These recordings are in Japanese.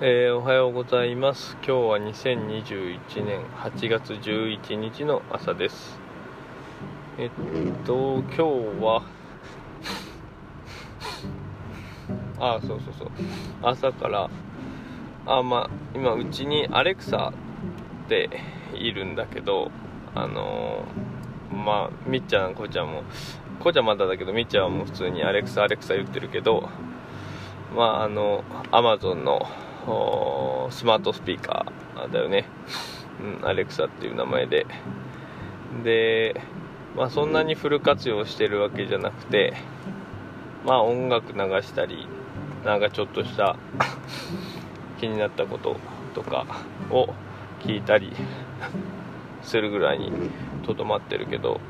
えー、おはようございます。今日は2021年8月11日の朝です。えっと今日は あそうそうそう。朝からあまあ今うちにアレクサっているんだけどあのー、まあみっちゃんこうちゃんもこうちゃんまだだけどみっちゃんはもう普通にアレクサアレクサ言ってるけどまああのアマゾンのスマートスピーカーだよね、うん、アレクサっていう名前で。で、まあ、そんなにフル活用してるわけじゃなくてまあ音楽流したりなんかちょっとした気になったこととかを聞いたりするぐらいにとどまってるけど。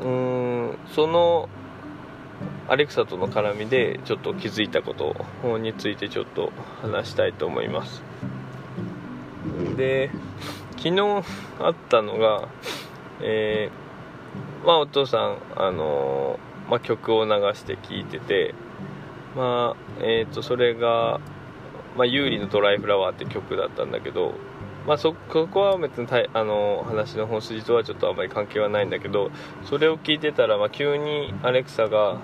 うーんそのアレクサとの絡みでちょっと気づいたことについてちょっと話したいと思います。で昨日あったのがえー、まあお父さんあのー、まあ、曲を流して聴いててまあえっ、ー、とそれがまあ、有利のドライフラワーって曲だったんだけどまあそ、こは別にたいあの話の本筋とはちょっとあまり関係はないんだけどそれを聞いてたら、まあ、急にアレクサが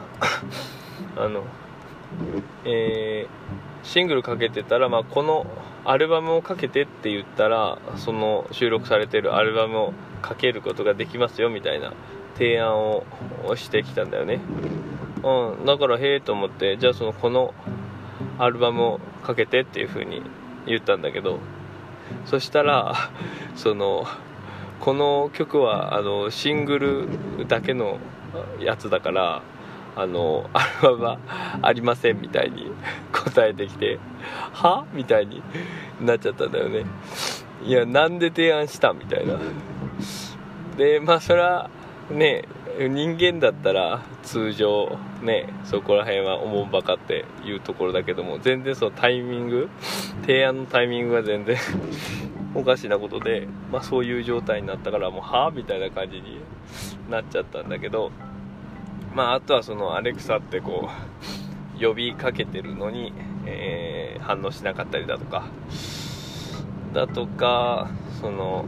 あの、えー、シングルかけてたら、まあ、このアルバムをかけてって言ったらその収録されてるアルバムをかけることができますよみたいな提案をしてきたんだよね、うん、だからへえと思ってじゃあそのこのアルバムをかけてっていう風に言ったんだけどそしたらそのこの曲はあのシングルだけのやつだからあのアルバムはありませんみたいに答えてきては？みたいになっちゃったんだよね。いやなんで提案した？みたいな。でまあそれはね人間だったら通常ねそこら辺はおもんばかっていうところだけども全然そのタイミング提案のタイミングが全然 おかしなことで、まあ、そういう状態になったからもうはあみたいな感じになっちゃったんだけどまああとはそのアレクサってこう呼びかけてるのに、えー、反応しなかったりだとかだとかその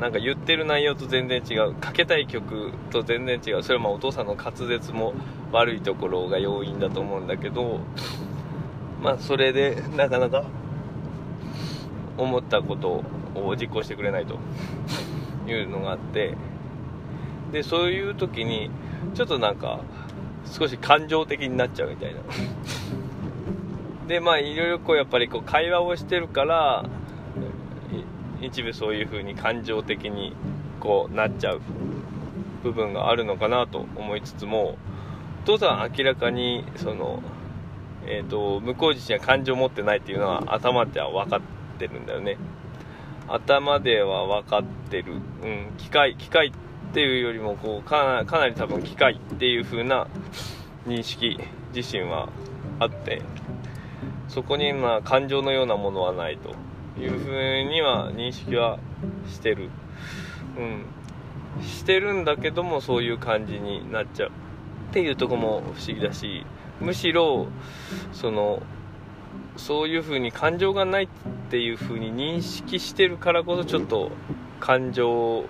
なんか言ってる内容と全然違う。かけたい曲と全然違う。それはまあお父さんの滑舌も悪いところが要因だと思うんだけどまあそれでなかなか思ったことを実行してくれないと。いうのがあって。でそういう時にちょっとなんか少し感情的になっちゃうみたいな。でまあいろいろこうやっぱりこう会話をしてるから一部そういう風に感情的にこうなっちゃう部分があるのかなと思いつつもお父さん明らかにその、えーと、向こう自身は感情を持ってないっていうのは頭では分かってるんだよね。頭では分かってる、うん、機械機械っていうよりもこうかなり多分機械っていう風な認識自身はあってそこにまあ感情のようなものはないと。いうふうには認識はしてる。うん。してるんだけどもそういう感じになっちゃうっていうとこも不思議だしむしろそのそういうふうに感情がないっていうふうに認識してるからこそちょっと感情を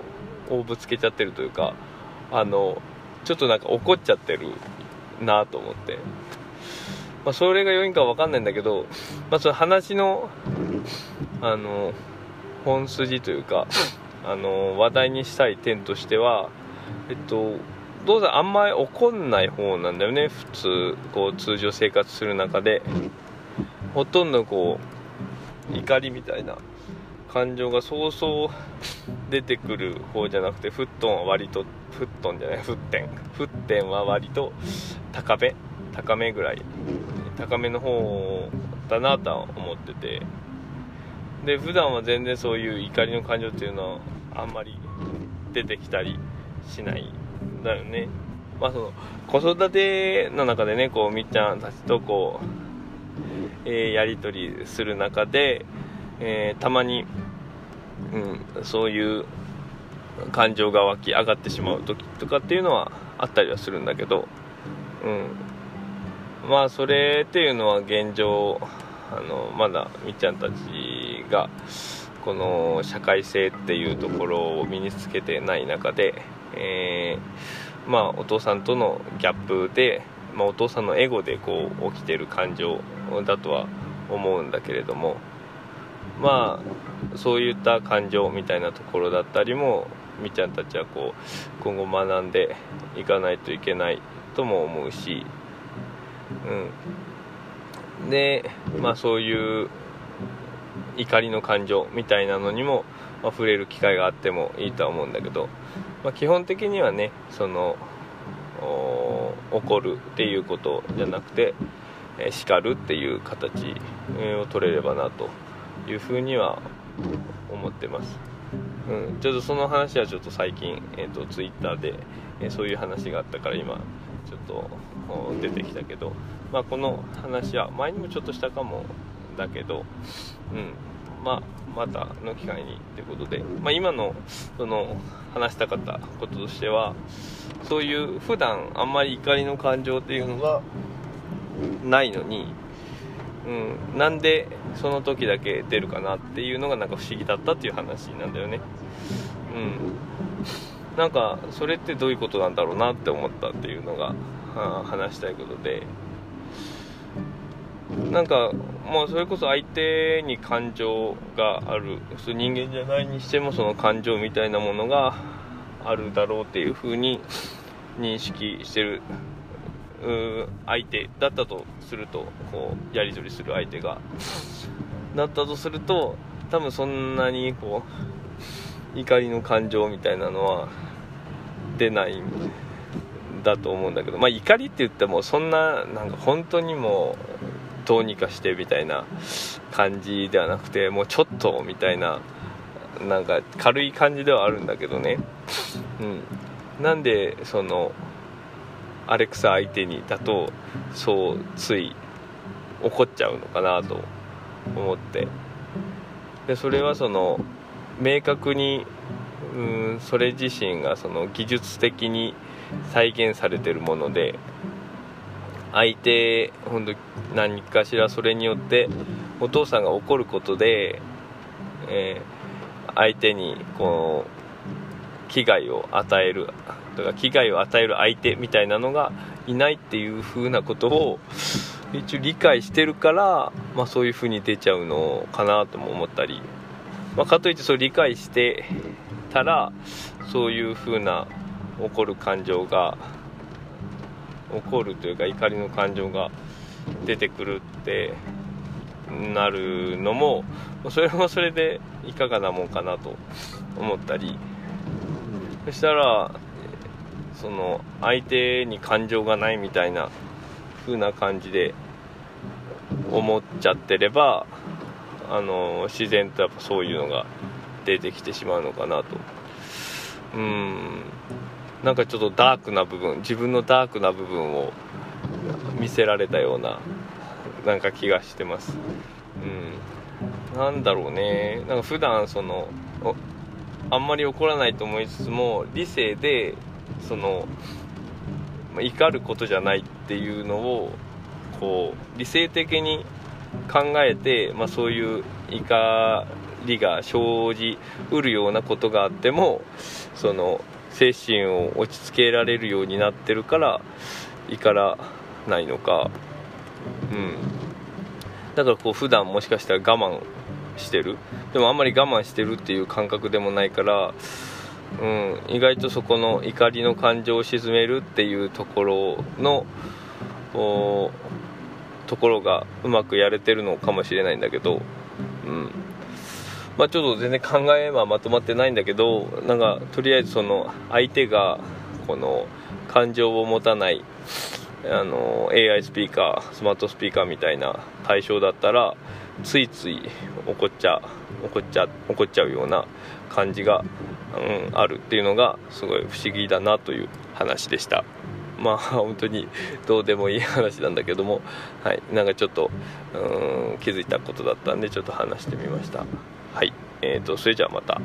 ぶつけちゃってるというかあのちょっとなんか怒っちゃってるなと思って。まあ、それが要因かわかんないんだけど、まあ、その話の、あの、本筋というか、あの、話題にしたい点としては、えっと、どうだあんまり怒んない方なんだよね、普通、こう、通常生活する中で。ほとんどこう、怒りみたいな感情がそうそう出てくる方じゃなくて、フットンは割と、フットンじゃない、フッテン。フッテンは割と高め高めぐらい高めの方だなとは思っててで普段は全然そういう怒りの感情っていうのはあんまり出てきたりしないだよね。まあその子育ての中でねこうみっちゃんたちとこう、えー、やり取りする中で、えー、たまに、うん、そういう感情が湧き上がってしまう時とかっていうのはあったりはするんだけど、うん、まあそれっていうのは現状あのまだみっちゃんたちがこの社会性っていうところを身につけてない中で、えー、まあお父さんとのギャップで、まあ、お父さんのエゴでこう起きてる感情だとは思うんだけれどもまあそういった感情みたいなところだったりもみちゃんたちはこう今後学んでいかないといけないとも思うし、うん、でまあそういう怒りの感情みたいなのにも、まあ、触れる機会があってもいいとは思うんだけど、まあ、基本的にはねその怒るっていうことじゃなくて、えー、叱るっていう形を取れればなというふうには思ってます。うん、ちょっとその話はちょっと最近、えーと、ツイッターで、えー、そういう話があったから今ちょっと出てきたけど、まあ、この話は前にもちょっとしたかもだけど、うん、まあ、またの機会にということで、まあ、今のその話したかったこととしてはそういう普段あんまり怒りの感情っていうのがないのに、うん、なんでその時だけ出るかなっていうのがなんか不思議だったっていう話なんだよね。うん、なんかそれってどういうことなんだろうなって思ったっていうのが、はあ、話したいことで。なんかもうそれこそ相手に感情がある人間じゃないにしてもその感情みたいなものがあるだろうっていうふうに認識してる相手だったとするとこうやり取りする相手がだったとすると多分そんなにこう怒りの感情みたいなのは出ないんだと思うんだけどまあ怒りって言ってもそんななんか本当にもうどうにかしてみたいな感じではなくてもうちょっとみたいななんか軽い感じではあるんだけどね。うん。なんでそのアレクサ相手にだとそうつい怒っちゃうのかなと思って。でそれはその明確にうんそれ自身がその技術的に再現されてるもので相手本当何かしらそれによってお父さんが怒ることで、えー、相手にこう危害を与えるとか危害を与える相手みたいなのがいないっていう風なことを一応理解してるから、まあ、そういう風に出ちゃうのかなとも思ったり、まあ、かといってそれ理解してたらそういう風な怒る感情が怒るというか怒りの感情が出てくるってなるのもそれもそれでいかがなもんかなと思ったり。そしたらその相手に感情がないみたいな風な感じで思っちゃってればあの自然とやっぱそういうのが出てきてしまうのかなと。うん。なんかちょっとダークな部分自分のダークな部分を見せられたようななんか気がしてます。うん。なんだろうね。なんか普段そのあんまり怒らないと思いつつも理性でその怒ることじゃないっていうのをこう理性的に考えて、まあ、そういう怒りが生じうるようなことがあってもその精神を落ち着けられるようになってるから怒らないのか。うん。だからこう普段もしかしたら我慢してる。でもあんまり我慢してるっていう感覚でもないからうん、意外とそこの怒りの感情を鎮めるっていうところのところがうまくやれてるのかもしれないんだけど、うん。まあ、ちょっと全然考えはまとまってないんだけどなんかとりあえずその相手がこの感情を持たないあの AI スピーカースマートスピーカーみたいな対象だったらついつい怒っちゃ怒っちゃ怒っちゃうような感じが、うん、あるっていうのがすごい不思議だなという話でした。まあ本当にどうでもいい話なんだけどもはい。なんかちょっとうん気づいたことだったんでちょっと話してみました。えーとそれじゃあまた。